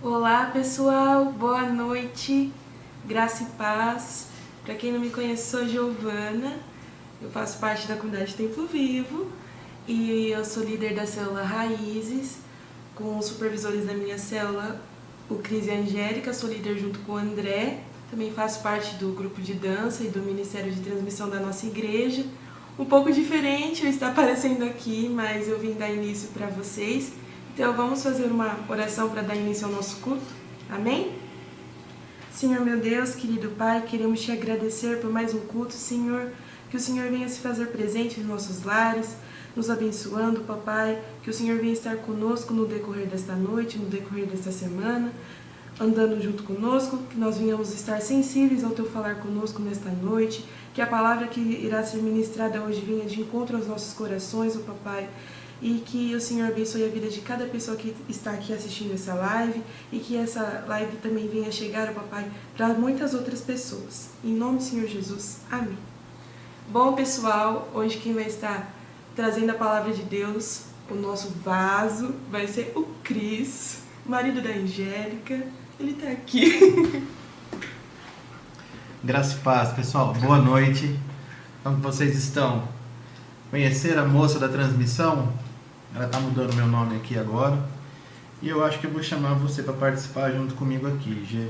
Olá pessoal, boa noite, graça e paz. Para quem não me conhece, sou Giovana, eu faço parte da comunidade Templo Vivo e eu sou líder da célula Raízes, com os supervisores da minha célula, o Cris e a Angélica, sou líder junto com o André, também faço parte do grupo de dança e do Ministério de Transmissão da nossa igreja. Um pouco diferente eu estar aparecendo aqui, mas eu vim dar início para vocês. Então vamos fazer uma oração para dar início ao nosso culto. Amém? Senhor meu Deus, querido Pai, queremos te agradecer por mais um culto, Senhor. Que o Senhor venha se fazer presente nos nossos lares, nos abençoando, papai. Que o Senhor venha estar conosco no decorrer desta noite, no decorrer desta semana, andando junto conosco. Que nós venhamos estar sensíveis ao teu falar conosco nesta noite. Que a palavra que irá ser ministrada hoje venha de encontro aos nossos corações, o papai e que o Senhor abençoe a vida de cada pessoa que está aqui assistindo essa live e que essa live também venha chegar, papai, para muitas outras pessoas. Em nome do Senhor Jesus. Amém. Bom, pessoal, hoje quem vai estar trazendo a palavra de Deus, o nosso vaso, vai ser o Cris, marido da Angélica. Ele está aqui. Graça e paz, pessoal. Boa noite. Como vocês estão? Conhecer a moça da transmissão? Ela está mudando meu nome aqui agora. E eu acho que eu vou chamar você para participar junto comigo aqui, Gê.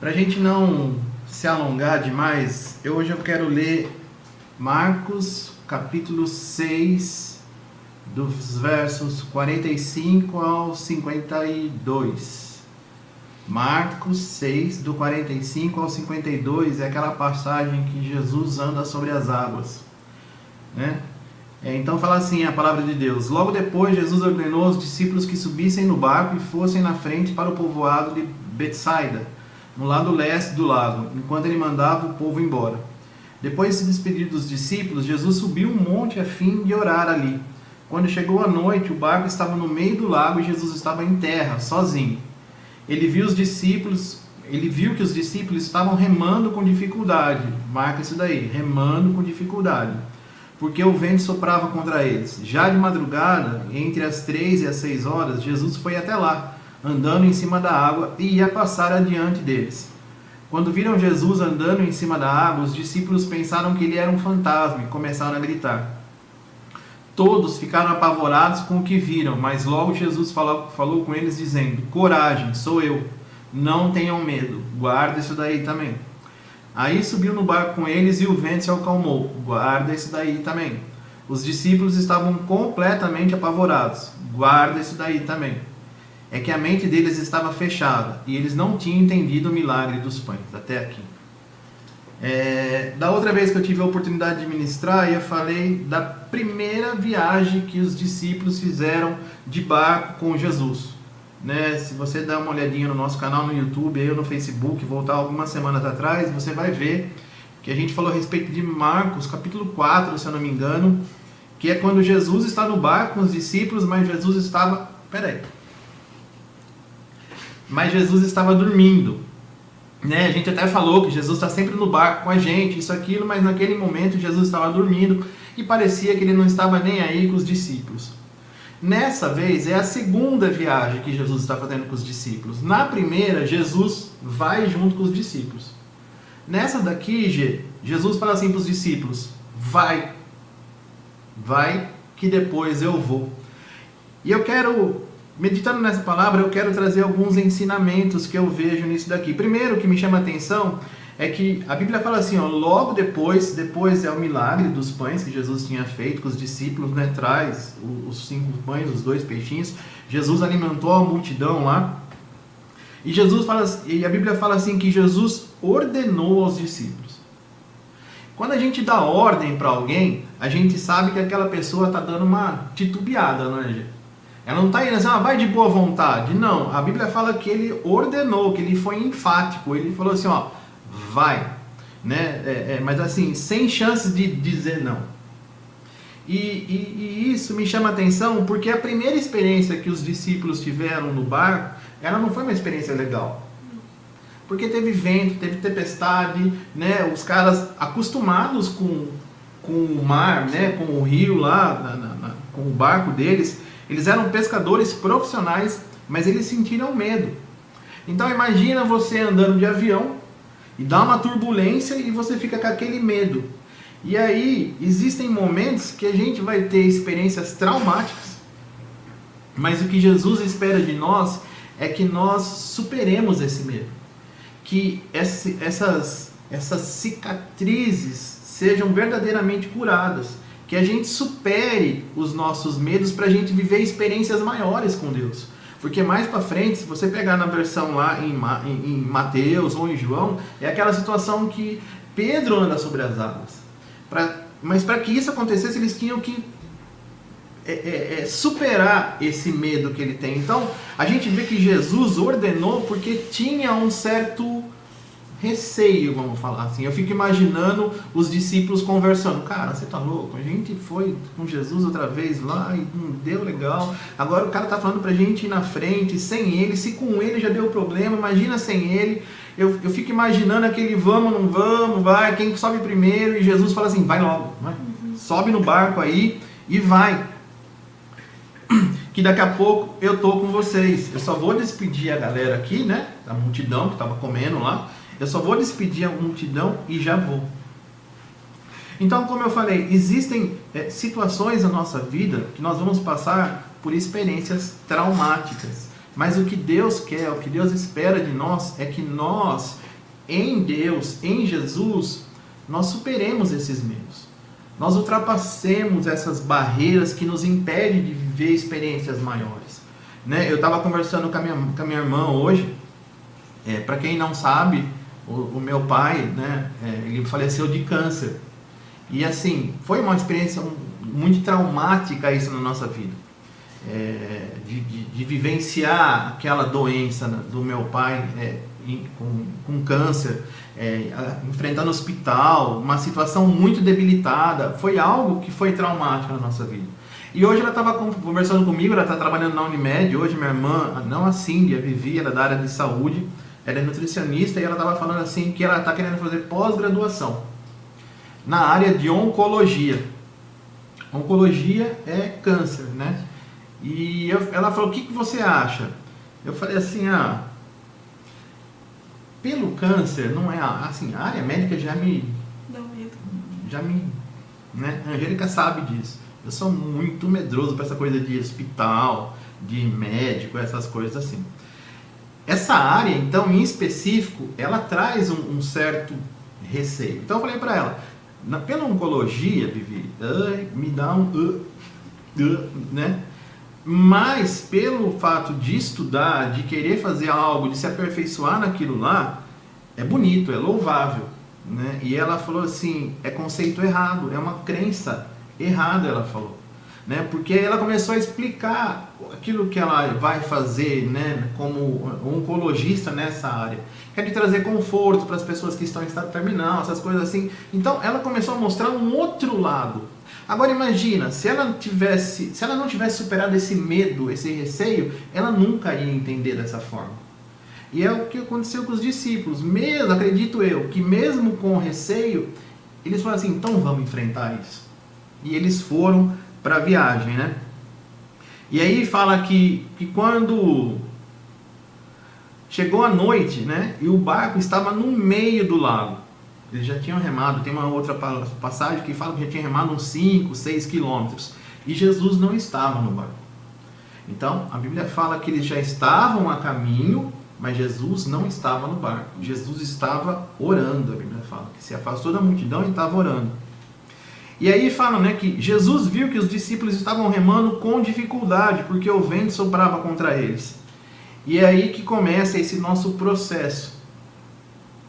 Para a gente não se alongar demais, eu, hoje eu quero ler Marcos capítulo 6, dos versos 45 ao 52. Marcos 6, do 45 ao 52, é aquela passagem que Jesus anda sobre as águas. Né? É, então fala assim a palavra de Deus. Logo depois, Jesus ordenou aos discípulos que subissem no barco e fossem na frente para o povoado de Betsaida, no lado leste do lago, enquanto ele mandava o povo embora. Depois de se despedir dos discípulos, Jesus subiu um monte a fim de orar ali. Quando chegou a noite, o barco estava no meio do lago e Jesus estava em terra, sozinho. Ele viu os discípulos, ele viu que os discípulos estavam remando com dificuldade. Marca isso daí, remando com dificuldade porque o vento soprava contra eles. Já de madrugada, entre as três e as seis horas, Jesus foi até lá, andando em cima da água, e ia passar adiante deles. Quando viram Jesus andando em cima da água, os discípulos pensaram que ele era um fantasma e começaram a gritar. Todos ficaram apavorados com o que viram, mas logo Jesus falou, falou com eles, dizendo: Coragem, sou eu, não tenham medo, guarda isso daí também. Aí subiu no barco com eles e o vento se acalmou. Guarda isso daí também. Os discípulos estavam completamente apavorados. Guarda isso daí também. É que a mente deles estava fechada e eles não tinham entendido o milagre dos pães. Até aqui. É, da outra vez que eu tive a oportunidade de ministrar, eu falei da primeira viagem que os discípulos fizeram de barco com Jesus. Né? Se você der uma olhadinha no nosso canal no YouTube, aí no Facebook, voltar algumas semanas atrás, você vai ver que a gente falou a respeito de Marcos, capítulo 4, se eu não me engano, que é quando Jesus está no barco com os discípulos, mas Jesus estava. Peraí. Mas Jesus estava dormindo. Né? A gente até falou que Jesus está sempre no barco com a gente, isso, aquilo, mas naquele momento Jesus estava dormindo e parecia que ele não estava nem aí com os discípulos. Nessa vez é a segunda viagem que Jesus está fazendo com os discípulos. Na primeira, Jesus vai junto com os discípulos. Nessa daqui, Jesus fala assim para os discípulos: vai, vai, que depois eu vou. E eu quero, meditando nessa palavra, eu quero trazer alguns ensinamentos que eu vejo nisso daqui. Primeiro, que me chama a atenção é que a Bíblia fala assim, ó, logo depois, depois é o milagre dos pães que Jesus tinha feito com os discípulos, né, traz os cinco pães, os dois peixinhos. Jesus alimentou a multidão lá. E Jesus fala, e a Bíblia fala assim que Jesus ordenou aos discípulos. Quando a gente dá ordem para alguém, a gente sabe que aquela pessoa está dando uma titubeada, não é, gente? Ela não está indo assim, ah, vai de boa vontade. Não, a Bíblia fala que ele ordenou, que ele foi enfático. Ele falou assim, ó, vai, né? É, é, mas assim, sem chance de dizer não. E, e, e, isso me chama atenção porque a primeira experiência que os discípulos tiveram no barco, ela não foi uma experiência legal. Porque teve vento, teve tempestade, né? Os caras acostumados com, com o mar, né? Com o rio lá, na, na, na, com o barco deles, Eles eram pescadores profissionais, mas eles sentiram medo. Então imagina você andando de avião e dá uma turbulência e você fica com aquele medo. E aí existem momentos que a gente vai ter experiências traumáticas, mas o que Jesus espera de nós é que nós superemos esse medo, que essas, essas cicatrizes sejam verdadeiramente curadas, que a gente supere os nossos medos para a gente viver experiências maiores com Deus. Porque mais para frente, se você pegar na versão lá em, em, em Mateus ou em João, é aquela situação que Pedro anda sobre as águas. Pra, mas para que isso acontecesse, eles tinham que é, é, é, superar esse medo que ele tem. Então, a gente vê que Jesus ordenou porque tinha um certo receio, vamos falar assim. Eu fico imaginando os discípulos conversando. Cara, você tá louco? A gente foi com Jesus outra vez lá e não deu legal. Agora o cara tá falando pra gente ir na frente, sem ele. Se com ele já deu problema, imagina sem ele. Eu, eu fico imaginando aquele vamos, não vamos, vai, quem sobe primeiro. E Jesus fala assim: vai logo, vai. sobe no barco aí e vai. Que daqui a pouco eu tô com vocês. Eu só vou despedir a galera aqui, né? Da multidão que tava comendo lá eu só vou despedir a multidão e já vou. Então, como eu falei, existem é, situações na nossa vida que nós vamos passar por experiências traumáticas. Mas o que Deus quer, o que Deus espera de nós é que nós, em Deus, em Jesus, nós superemos esses medos. Nós ultrapassemos essas barreiras que nos impedem de viver experiências maiores. Né? Eu estava conversando com a minha, com a minha irmã hoje. É, Para quem não sabe, o, o meu pai, né, é, ele faleceu de câncer. E assim, foi uma experiência muito traumática isso na nossa vida. É, de, de, de, vivenciar aquela doença do meu pai é, com, com câncer, é, enfrentando hospital, uma situação muito debilitada, foi algo que foi traumático na nossa vida. E hoje ela estava conversando comigo, ela está trabalhando na Unimed, hoje minha irmã, não a Cindy, a Vivi, ela é da área de saúde, ela é nutricionista e ela estava falando assim que ela está querendo fazer pós-graduação na área de oncologia. Oncologia é câncer, né? E eu, ela falou: o que, que você acha? Eu falei assim: ah, pelo câncer, não é assim, a área médica já me. Dá medo. Já me. Né? A Angélica sabe disso. Eu sou muito medroso para essa coisa de hospital, de médico, essas coisas assim. Essa área, então, em específico, ela traz um, um certo receio. Então eu falei para ela, na, pela oncologia, Vivi, me dá um... Uh, uh, né? Mas pelo fato de estudar, de querer fazer algo, de se aperfeiçoar naquilo lá, é bonito, é louvável. Né? E ela falou assim, é conceito errado, é uma crença errada, ela falou né? Porque ela começou a explicar aquilo que ela vai fazer, né, como oncologista nessa área. Quer trazer conforto para as pessoas que estão em estado terminal, essas coisas assim. Então, ela começou a mostrar um outro lado. Agora imagina, se ela tivesse, se ela não tivesse superado esse medo, esse receio, ela nunca ia entender dessa forma. E é o que aconteceu com os discípulos. Mesmo, acredito eu, que mesmo com receio, eles falaram assim: então vamos enfrentar isso. E eles foram para a viagem, né? E aí fala que, que quando chegou a noite, né? E o barco estava no meio do lago. Eles já tinham remado. Tem uma outra passagem que fala que já tinha remado uns 5, 6 quilômetros. E Jesus não estava no barco. Então, a Bíblia fala que eles já estavam a caminho, mas Jesus não estava no barco. Jesus estava orando, a Bíblia fala. Que se afastou da multidão e estava orando. E aí falam né, que Jesus viu que os discípulos estavam remando com dificuldade, porque o vento soprava contra eles. E é aí que começa esse nosso processo.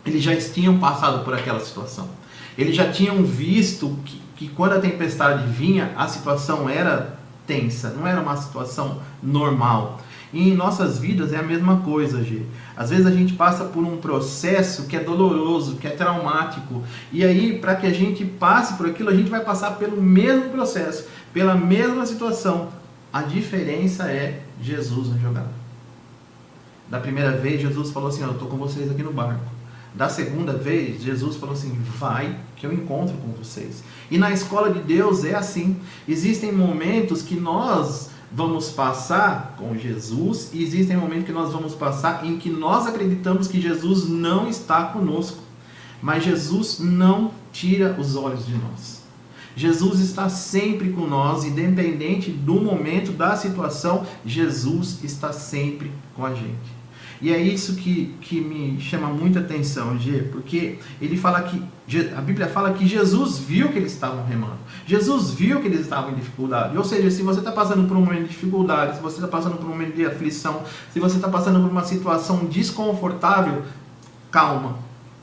Eles já tinham passado por aquela situação. Eles já tinham visto que, que quando a tempestade vinha, a situação era tensa, não era uma situação normal. E em nossas vidas é a mesma coisa, G. Às vezes a gente passa por um processo que é doloroso, que é traumático. E aí, para que a gente passe por aquilo, a gente vai passar pelo mesmo processo, pela mesma situação. A diferença é Jesus na jogada. Da primeira vez, Jesus falou assim: Eu estou com vocês aqui no barco. Da segunda vez, Jesus falou assim: Vai, que eu encontro com vocês. E na escola de Deus é assim. Existem momentos que nós vamos passar com Jesus e existem momentos que nós vamos passar em que nós acreditamos que Jesus não está conosco. Mas Jesus não tira os olhos de nós. Jesus está sempre com nós, independente do momento, da situação, Jesus está sempre com a gente. E é isso que, que me chama muita atenção, G, porque ele fala que a Bíblia fala que Jesus viu que eles estavam remando. Jesus viu que eles estavam em dificuldade. Ou seja, se você está passando por um momento de dificuldade, se você está passando por um momento de aflição, se você está passando por uma situação desconfortável, calma,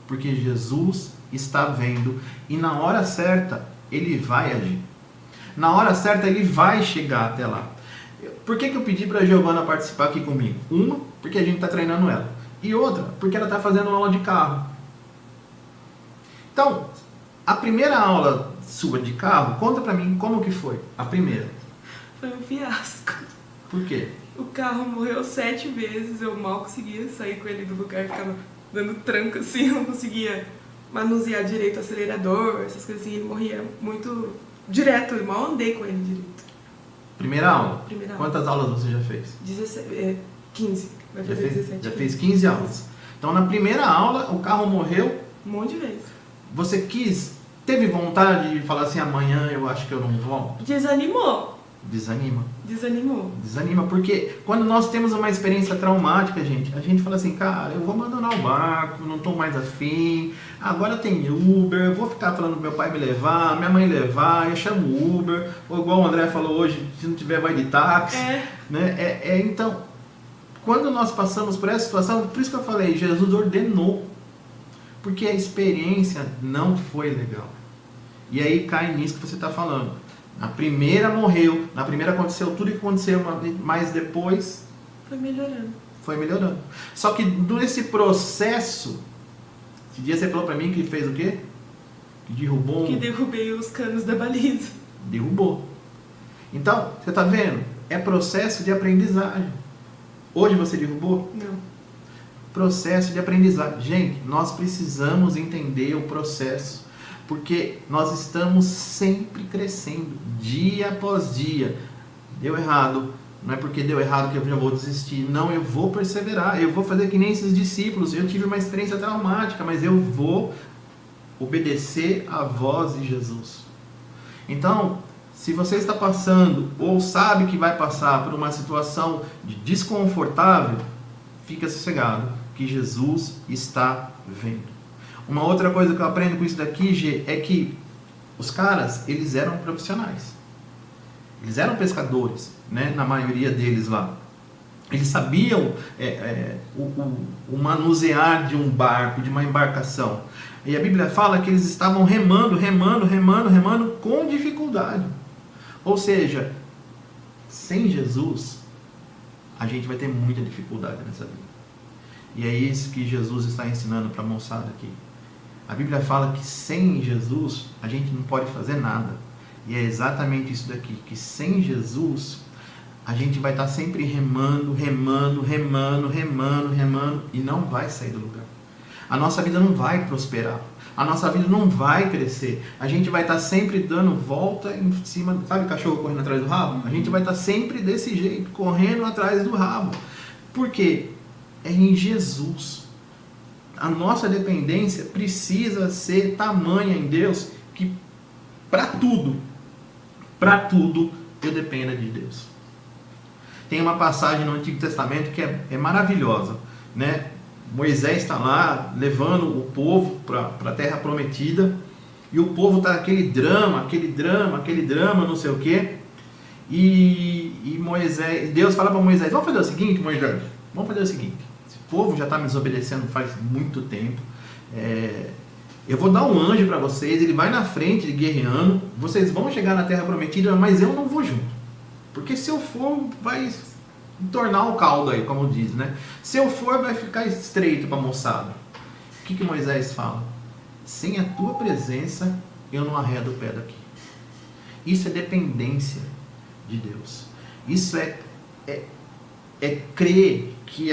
porque Jesus está vendo e na hora certa ele vai agir. Na hora certa ele vai chegar até lá. Por que, que eu pedi para a Giovana participar aqui comigo? Uma, porque a gente está treinando ela. E outra, porque ela está fazendo aula de carro. Então, a primeira aula sua de carro, conta para mim como que foi. A primeira. Foi um fiasco. Por quê? O carro morreu sete vezes, eu mal conseguia sair com ele do lugar, ficava dando tranco assim, eu não conseguia manusear direito o acelerador, essas coisas assim, ele morria muito direto, eu mal andei com ele direito. Primeira aula? Primeira aula. Quantas aulas você já fez? 17, é, 15, vai Já fez, 17. já fez 15 aulas. Então, na primeira aula, o carro morreu. Um monte de vezes. Você quis, teve vontade de falar assim: amanhã eu acho que eu não volto? Desanimou, Desanima. desanimou. Desanima, porque quando nós temos uma experiência traumática, gente, a gente fala assim, cara, eu vou abandonar o barco, não estou mais afim, agora tem Uber, eu vou ficar falando pro meu pai me levar, minha mãe levar, eu chamo Uber, ou igual o André falou hoje, se não tiver vai de táxi. É, Né? É, é, então, quando nós passamos por essa situação, por isso que eu falei, Jesus ordenou, porque a experiência não foi legal. E aí cai nisso que você está falando. Na primeira morreu, na primeira aconteceu tudo que aconteceu, mas depois foi melhorando. foi melhorando. Só que nesse processo, esse dia você falou para mim que fez o quê? Que derrubou. Que derrubei os canos da baliza. derrubou. Então, você está vendo? É processo de aprendizagem. Hoje você derrubou? Não. Processo de aprendizagem. Gente, nós precisamos entender o processo. Porque nós estamos sempre crescendo, dia após dia. Deu errado. Não é porque deu errado que eu já vou desistir. Não, eu vou perseverar. Eu vou fazer que nem esses discípulos. Eu tive uma experiência traumática, mas eu vou obedecer à voz de Jesus. Então, se você está passando ou sabe que vai passar por uma situação de desconfortável, fica sossegado, que Jesus está vendo. Uma outra coisa que eu aprendo com isso daqui, G, é que os caras, eles eram profissionais. Eles eram pescadores, né? Na maioria deles lá. Eles sabiam é, é, o, o, o manusear de um barco, de uma embarcação. E a Bíblia fala que eles estavam remando, remando, remando, remando com dificuldade. Ou seja, sem Jesus, a gente vai ter muita dificuldade nessa vida. E é isso que Jesus está ensinando para a moçada aqui. A Bíblia fala que sem Jesus a gente não pode fazer nada. E é exatamente isso daqui, que sem Jesus a gente vai estar sempre remando, remando, remando, remando, remando e não vai sair do lugar. A nossa vida não vai prosperar. A nossa vida não vai crescer. A gente vai estar sempre dando volta em cima, sabe cachorro correndo atrás do rabo? A gente vai estar sempre desse jeito, correndo atrás do rabo. Por quê? É em Jesus. A nossa dependência precisa ser tamanha em Deus que para tudo, para tudo eu dependa de Deus. Tem uma passagem no Antigo Testamento que é, é maravilhosa, né? Moisés está lá levando o povo para a terra prometida e o povo está aquele drama, aquele drama, aquele drama, não sei o quê. E, e Moisés, Deus fala para Moisés: Vamos fazer o seguinte, Moisés, vamos fazer o seguinte. Esse povo já está me desobedecendo faz muito tempo. É, eu vou dar um anjo para vocês, ele vai na frente guerreando. Vocês vão chegar na terra prometida, mas eu não vou junto. Porque se eu for, vai tornar o caldo aí, como diz, né? Se eu for, vai ficar estreito para moçada. O que, que Moisés fala? Sem a tua presença, eu não arredo o pé daqui. Isso é dependência de Deus. Isso é, é, é crer que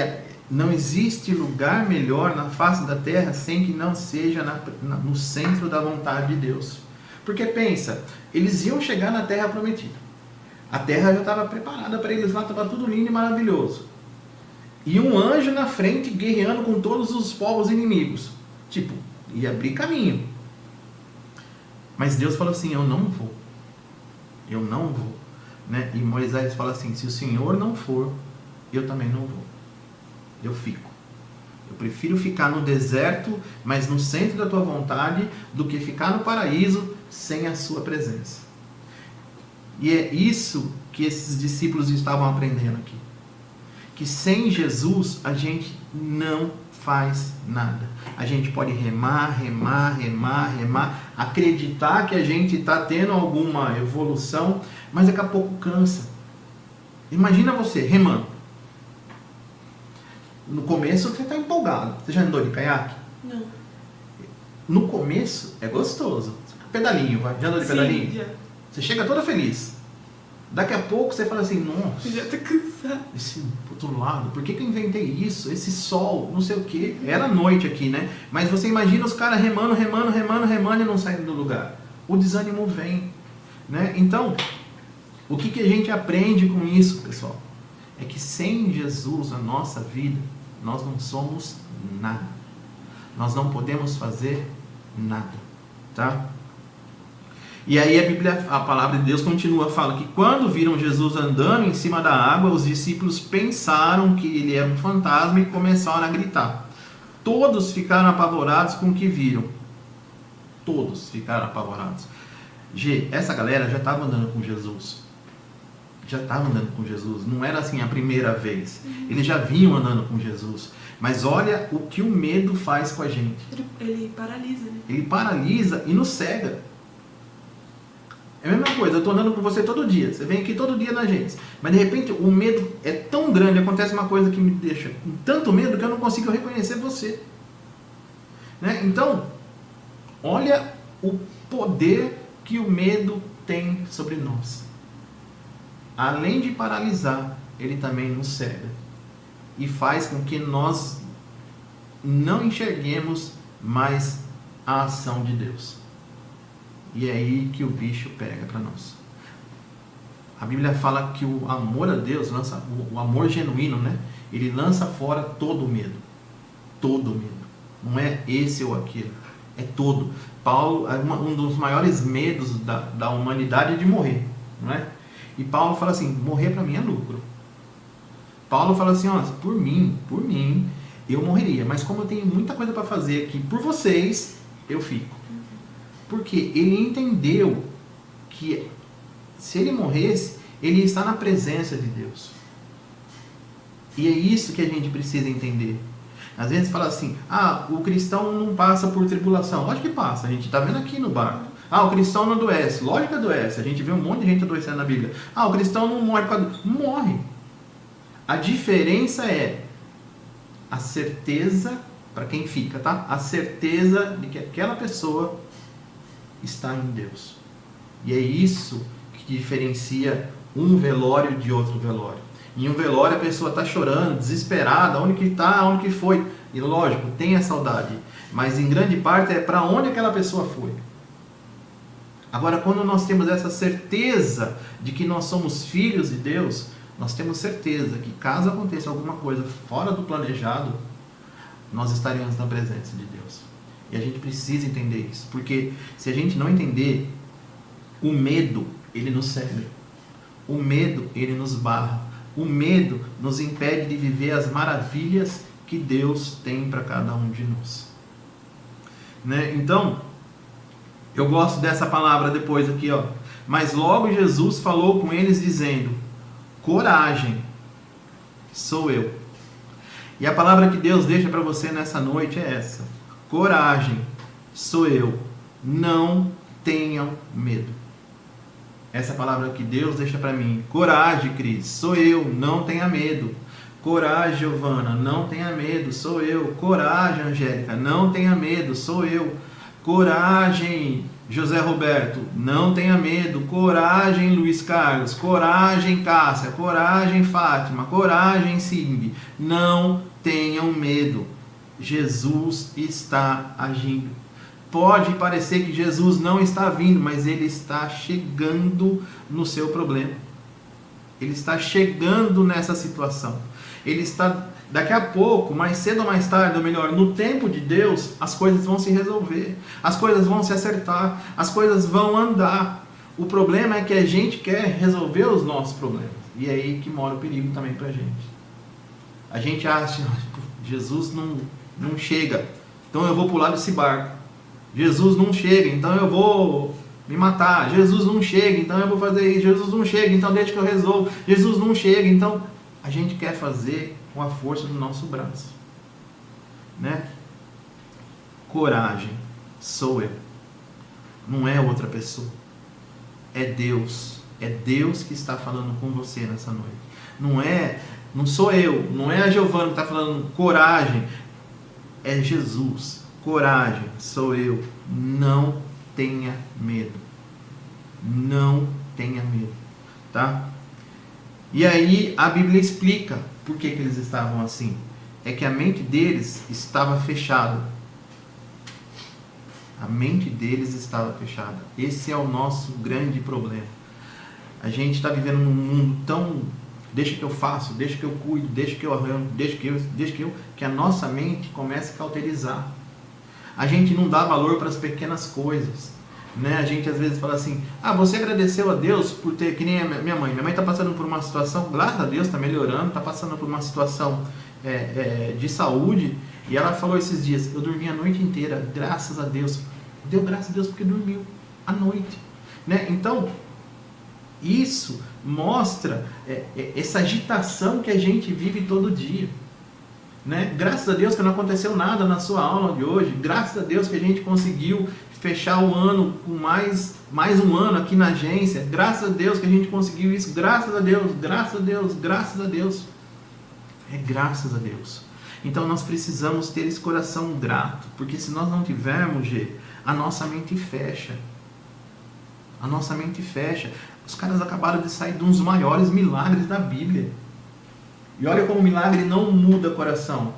não existe lugar melhor na face da terra sem que não seja na, na, no centro da vontade de Deus. Porque pensa, eles iam chegar na terra prometida. A terra já estava preparada para eles lá, estava tudo lindo e maravilhoso. E um anjo na frente guerreando com todos os povos inimigos. Tipo, ia abrir caminho. Mas Deus falou assim: Eu não vou. Eu não vou. Né? E Moisés fala assim: Se o Senhor não for, eu também não vou. Eu fico. Eu prefiro ficar no deserto, mas no centro da tua vontade, do que ficar no paraíso sem a sua presença. E é isso que esses discípulos estavam aprendendo aqui. Que sem Jesus a gente não faz nada. A gente pode remar, remar, remar, remar, acreditar que a gente está tendo alguma evolução, mas daqui a pouco cansa. Imagina você remando. No começo você está empolgado. Você já andou de caiaque? Não. No começo é gostoso. Pedalinho, vai. Já andou de Sim, pedalinho? já. Você chega toda feliz. Daqui a pouco você fala assim, nossa, Já tô cansada. esse outro lado, por que, que eu inventei isso? Esse sol, não sei o que. Era noite aqui, né? Mas você imagina os caras remando, remando, remando, remando e não saindo do lugar. O desânimo vem. Né? Então, o que, que a gente aprende com isso, pessoal? É que sem Jesus na nossa vida, nós não somos nada. Nós não podemos fazer nada. Tá? E aí a Bíblia, a palavra de Deus continua, fala que quando viram Jesus andando em cima da água, os discípulos pensaram que ele era um fantasma e começaram a gritar. Todos ficaram apavorados com o que viram. Todos ficaram apavorados. G, essa galera já estava andando com Jesus. Já estava andando com Jesus. Não era assim a primeira vez. Eles já vinham andando com Jesus. Mas olha o que o medo faz com a gente. Ele, ele paralisa, né? Ele paralisa e nos cega. É a mesma coisa, eu estou andando com você todo dia. Você vem aqui todo dia na gente. Mas de repente o medo é tão grande, acontece uma coisa que me deixa com tanto medo que eu não consigo reconhecer você. Né? Então, olha o poder que o medo tem sobre nós. Além de paralisar, ele também nos cega e faz com que nós não enxerguemos mais a ação de Deus. E é aí que o bicho pega para nós. A Bíblia fala que o amor a Deus lança, o amor genuíno, né? Ele lança fora todo o medo. Todo o medo. Não é esse ou aquele. É todo. Paulo, um dos maiores medos da, da humanidade é de morrer, não é? E Paulo fala assim: morrer para mim é lucro. Paulo fala assim: ó, por mim, por mim, eu morreria, mas como eu tenho muita coisa para fazer aqui por vocês, eu fico. Porque ele entendeu que se ele morresse, ele está na presença de Deus. E é isso que a gente precisa entender. Às vezes fala assim: ah, o cristão não passa por tribulação. Lógico que passa, a gente está vendo aqui no barco. Ah, o cristão não adoece. Lógico que adoece. A gente vê um monte de gente adoecendo na Bíblia. Ah, o cristão não morre. Morre. A diferença é a certeza, para quem fica, tá? A certeza de que aquela pessoa está em Deus. E é isso que diferencia um velório de outro velório. Em um velório a pessoa está chorando, desesperada, onde que está, onde que foi. E lógico, tem a saudade, mas em grande parte é para onde aquela pessoa foi. Agora, quando nós temos essa certeza de que nós somos filhos de Deus, nós temos certeza que caso aconteça alguma coisa fora do planejado, nós estaremos na presença de Deus. E a gente precisa entender isso, porque se a gente não entender, o medo, ele nos cega. O medo, ele nos barra. O medo nos impede de viver as maravilhas que Deus tem para cada um de nós. Né? Então, eu gosto dessa palavra depois aqui, ó. Mas logo Jesus falou com eles dizendo: Coragem, sou eu. E a palavra que Deus deixa para você nessa noite é essa: Coragem, sou eu. Não tenham medo. Essa é palavra que Deus deixa para mim. Coragem, Cris, sou eu. Não tenha medo. Coragem, Giovana, não tenha medo, sou eu. Coragem, Angélica, não tenha medo, sou eu. Coragem, José Roberto, não tenha medo. Coragem, Luiz Carlos. Coragem, Cássia. Coragem, Fátima. Coragem, Simbi. Não tenham medo. Jesus está agindo. Pode parecer que Jesus não está vindo, mas ele está chegando no seu problema. Ele está chegando nessa situação. Ele está daqui a pouco, mais cedo ou mais tarde, ou melhor, no tempo de Deus, as coisas vão se resolver, as coisas vão se acertar, as coisas vão andar. O problema é que a gente quer resolver os nossos problemas. E é aí que mora o perigo também pra gente. A gente acha, Jesus não, não chega, então eu vou pular desse barco. Jesus não chega, então eu vou me matar. Jesus não chega, então eu vou fazer isso. Jesus não chega, então deixa que eu resolvo. Jesus não chega, então a gente quer fazer com a força do nosso braço. Né? Coragem sou eu. Não é outra pessoa. É Deus. É Deus que está falando com você nessa noite. Não é, não sou eu, não é a Giovana que está falando coragem. É Jesus. Coragem sou eu. Não tenha medo. Não tenha medo, tá? E aí a Bíblia explica por que, que eles estavam assim. É que a mente deles estava fechada. A mente deles estava fechada. Esse é o nosso grande problema. A gente está vivendo num mundo tão deixa que eu faço, deixa que eu cuido, deixa que eu arranjo, deixa que eu, deixa que eu, que a nossa mente começa a cauterizar. A gente não dá valor para as pequenas coisas. Né? A gente às vezes fala assim: ah, você agradeceu a Deus por ter, que nem a minha mãe. Minha mãe está passando por uma situação, graças a Deus, está melhorando, está passando por uma situação é, é, de saúde. E ela falou esses dias: eu dormi a noite inteira, graças a Deus. Deu graças a Deus porque dormiu a noite. Né? Então, isso mostra é, é essa agitação que a gente vive todo dia. Né? Graças a Deus que não aconteceu nada na sua aula de hoje. Graças a Deus que a gente conseguiu fechar o ano com mais, mais um ano aqui na agência. Graças a Deus que a gente conseguiu isso. Graças a Deus, graças a Deus, graças a Deus. É graças a Deus. Então nós precisamos ter esse coração grato, porque se nós não tivermos, a nossa mente fecha. A nossa mente fecha. Os caras acabaram de sair de um dos maiores milagres da Bíblia. E olha como o milagre não muda o coração.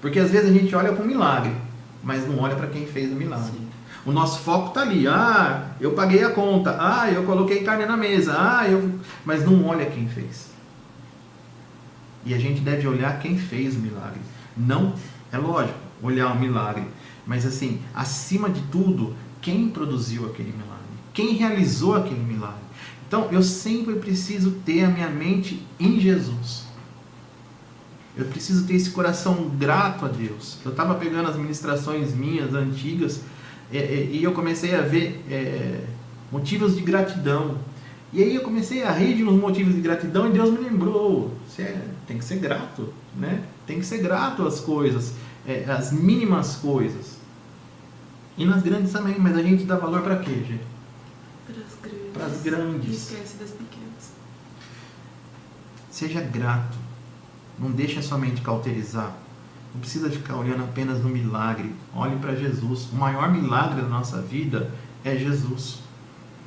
Porque às vezes a gente olha para o milagre, mas não olha para quem fez o milagre. Sim. O nosso foco está ali. Ah, eu paguei a conta. Ah, eu coloquei carne na mesa. Ah, eu. Mas não olha quem fez. E a gente deve olhar quem fez o milagre. Não, é lógico, olhar o milagre. Mas assim, acima de tudo, quem produziu aquele milagre? Quem realizou aquele milagre? Então, eu sempre preciso ter a minha mente em Jesus. Eu preciso ter esse coração grato a Deus. Eu estava pegando as ministrações minhas antigas é, é, e eu comecei a ver é, motivos de gratidão. E aí eu comecei a rir de uns motivos de gratidão e Deus me lembrou, você é, tem que ser grato, né? Tem que ser grato às coisas, é, às mínimas coisas. E nas grandes também, mas a gente dá valor para quê, gente? Para as grandes. E esquece das pequenas. Seja grato. Não deixe a sua mente cauterizar. Não precisa ficar olhando apenas no milagre. Olhe para Jesus. O maior milagre da nossa vida é Jesus.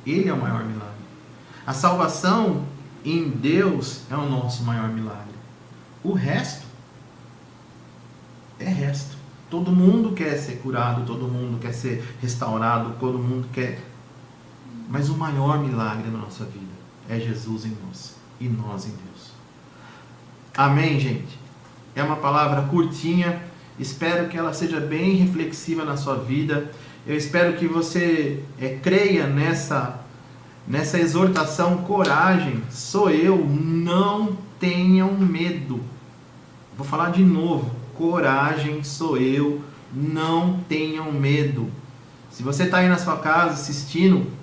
Ele é o maior milagre. A salvação em Deus é o nosso maior milagre. O resto é resto. Todo mundo quer ser curado, todo mundo quer ser restaurado, todo mundo quer. Mas o maior milagre da nossa vida é Jesus em nós e nós em Deus. Amém, gente? É uma palavra curtinha. Espero que ela seja bem reflexiva na sua vida. Eu espero que você é, creia nessa, nessa exortação. Coragem, sou eu. Não tenham medo. Vou falar de novo. Coragem, sou eu. Não tenham medo. Se você está aí na sua casa assistindo,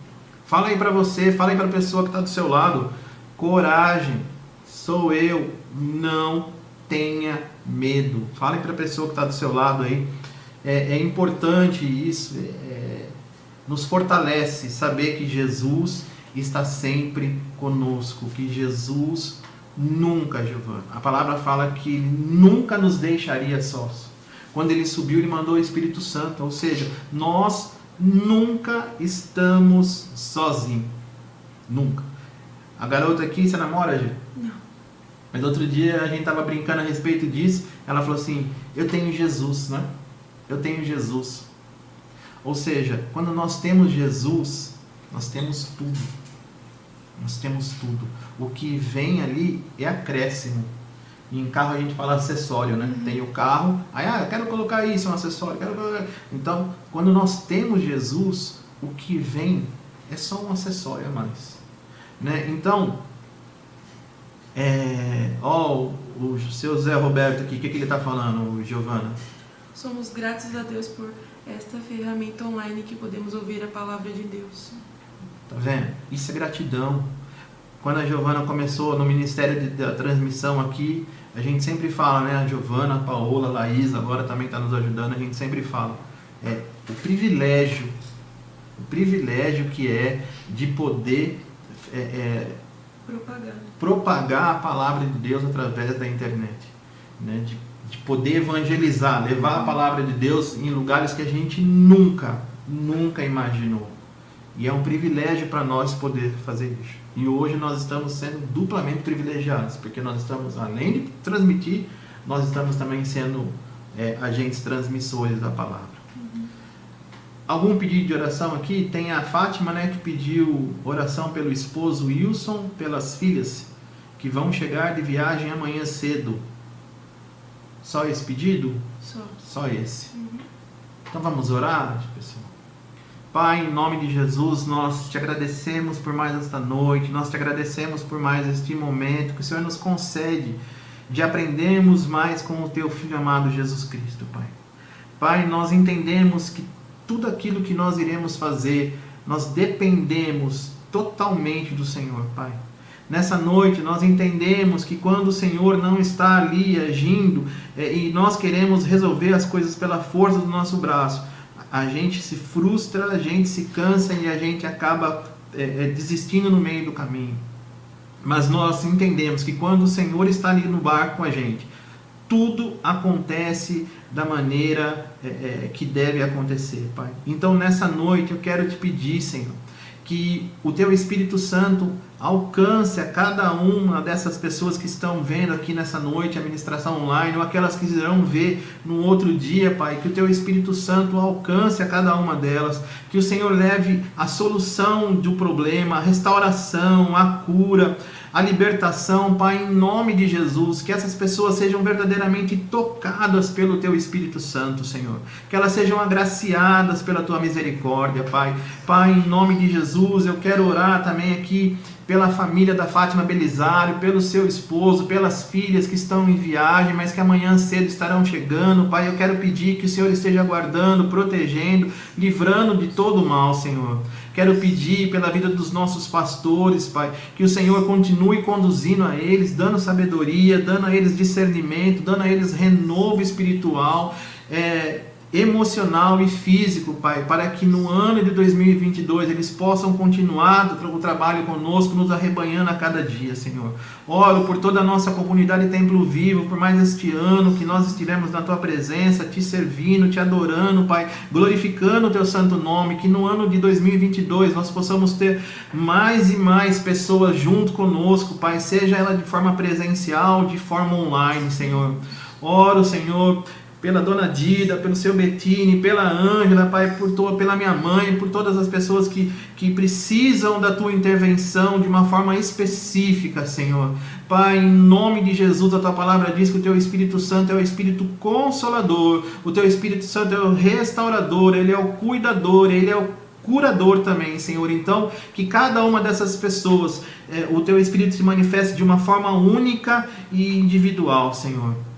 fala aí para você, fala aí para a pessoa que está do seu lado. Coragem, sou eu não tenha medo. Fale para a pessoa que está do seu lado aí. É, é importante isso, é, nos fortalece saber que Jesus está sempre conosco, que Jesus nunca, Giovana. A palavra fala que ele nunca nos deixaria sós. Quando ele subiu, ele mandou o Espírito Santo, ou seja, nós nunca estamos sozinhos. Nunca. A garota aqui, você namora, Gi? Não. Mas outro dia a gente estava brincando a respeito disso. Ela falou assim: Eu tenho Jesus, né? Eu tenho Jesus. Ou seja, quando nós temos Jesus, nós temos tudo. Nós temos tudo. O que vem ali é acréscimo. E em carro a gente fala acessório, né? Uhum. Tem o carro, aí ah, eu quero colocar isso, um acessório. Quero... Então, quando nós temos Jesus, o que vem é só um acessório a mais. Né? Então, é, ó, o seu Zé Roberto aqui, o que, que ele está falando, Giovana? Somos gratos a Deus por esta ferramenta online que podemos ouvir a palavra de Deus. Tá vendo? Isso é gratidão. Quando a Giovana começou no Ministério da Transmissão aqui, a gente sempre fala, né? A Giovana, a Paola, a Laís, agora também está nos ajudando, a gente sempre fala. É o privilégio, o privilégio que é de poder é, é, propagar. propagar a palavra de Deus através da internet. Né? De, de poder evangelizar, levar a palavra de Deus em lugares que a gente nunca, nunca imaginou. E é um privilégio para nós poder fazer isso. E hoje nós estamos sendo duplamente privilegiados, porque nós estamos, além de transmitir, nós estamos também sendo é, agentes transmissores da palavra. Uhum. Algum pedido de oração aqui? Tem a Fátima, né, que pediu oração pelo esposo Wilson, pelas filhas que vão chegar de viagem amanhã cedo. Só esse pedido? Só. Só esse. Uhum. Então vamos orar, pessoal. Pai, em nome de Jesus, nós te agradecemos por mais esta noite, nós te agradecemos por mais este momento que o Senhor nos concede de aprendermos mais com o teu filho amado Jesus Cristo, Pai. Pai, nós entendemos que tudo aquilo que nós iremos fazer, nós dependemos totalmente do Senhor, Pai. Nessa noite nós entendemos que quando o Senhor não está ali agindo é, e nós queremos resolver as coisas pela força do nosso braço, a gente se frustra, a gente se cansa e a gente acaba é, é, desistindo no meio do caminho. Mas nós entendemos que quando o Senhor está ali no barco com a gente, tudo acontece da maneira é, é, que deve acontecer, Pai. Então nessa noite eu quero te pedir, Senhor, que o teu Espírito Santo alcance a cada uma dessas pessoas que estão vendo aqui nessa noite a ministração online, ou aquelas que irão ver no outro dia, Pai, que o Teu Espírito Santo alcance a cada uma delas, que o Senhor leve a solução do problema, a restauração, a cura, a libertação, Pai, em nome de Jesus, que essas pessoas sejam verdadeiramente tocadas pelo Teu Espírito Santo, Senhor, que elas sejam agraciadas pela Tua misericórdia, Pai. Pai, em nome de Jesus, eu quero orar também aqui pela família da Fátima Belisário, pelo seu esposo, pelas filhas que estão em viagem, mas que amanhã cedo estarão chegando. Pai, eu quero pedir que o Senhor esteja guardando, protegendo, livrando de todo mal, Senhor. Quero pedir pela vida dos nossos pastores, Pai, que o Senhor continue conduzindo a eles, dando sabedoria, dando a eles discernimento, dando a eles renovo espiritual. É, emocional e físico, Pai, para que no ano de 2022 eles possam continuar o trabalho conosco, nos arrebanhando a cada dia, Senhor. Oro por toda a nossa comunidade Templo Vivo, por mais este ano que nós estivemos na Tua presença, te servindo, te adorando, Pai, glorificando o Teu santo nome, que no ano de 2022 nós possamos ter mais e mais pessoas junto conosco, Pai, seja ela de forma presencial, de forma online, Senhor. Oro, Senhor, pela dona Dida, pelo seu Bettini, pela Ângela, Pai, por tua, pela minha mãe, por todas as pessoas que, que precisam da tua intervenção de uma forma específica, Senhor. Pai, em nome de Jesus, a tua palavra diz que o teu Espírito Santo é o Espírito consolador, o teu Espírito Santo é o restaurador, ele é o cuidador, ele é o curador também, Senhor. Então, que cada uma dessas pessoas, é, o teu Espírito se manifeste de uma forma única e individual, Senhor.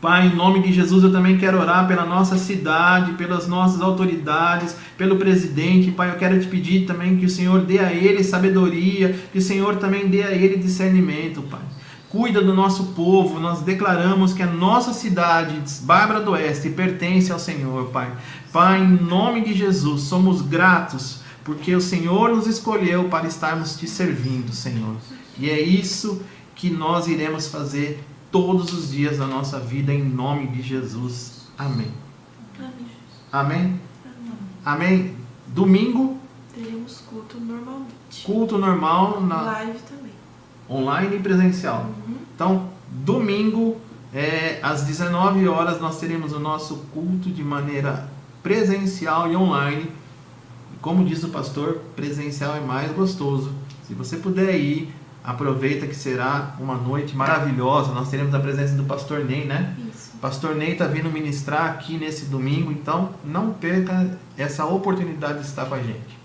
Pai, em nome de Jesus, eu também quero orar pela nossa cidade, pelas nossas autoridades, pelo presidente. Pai, eu quero te pedir também que o Senhor dê a ele sabedoria, que o Senhor também dê a ele discernimento, Pai. Cuida do nosso povo, nós declaramos que a nossa cidade, Bárbara do Oeste, pertence ao Senhor, Pai. Pai, em nome de Jesus, somos gratos porque o Senhor nos escolheu para estarmos te servindo, Senhor. E é isso que nós iremos fazer todos os dias da nossa vida, em nome de Jesus. Amém. Amém. Amém? Amém. Domingo. Teremos culto normalmente. Culto normal na. Live também. Online e presencial. Uhum. Então, domingo, é, às 19 horas, nós teremos o nosso culto de maneira presencial e online. Como diz o pastor, presencial é mais gostoso Se você puder ir, aproveita que será uma noite maravilhosa. Nós teremos a presença do pastor Ney, né? Isso. Pastor Ney está vindo ministrar aqui nesse domingo, então não perca essa oportunidade de estar com a gente.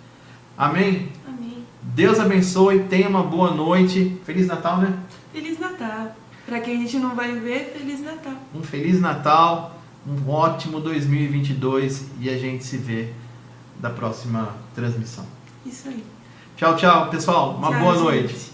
Amém? Amém. Deus abençoe, tenha uma boa noite. Feliz Natal, né? Feliz Natal. Pra quem a gente não vai ver, Feliz Natal. Um Feliz Natal, um ótimo 2022 e a gente se vê da próxima transmissão. Isso aí. Tchau, tchau, pessoal. Uma Tchau, boa gente. noite.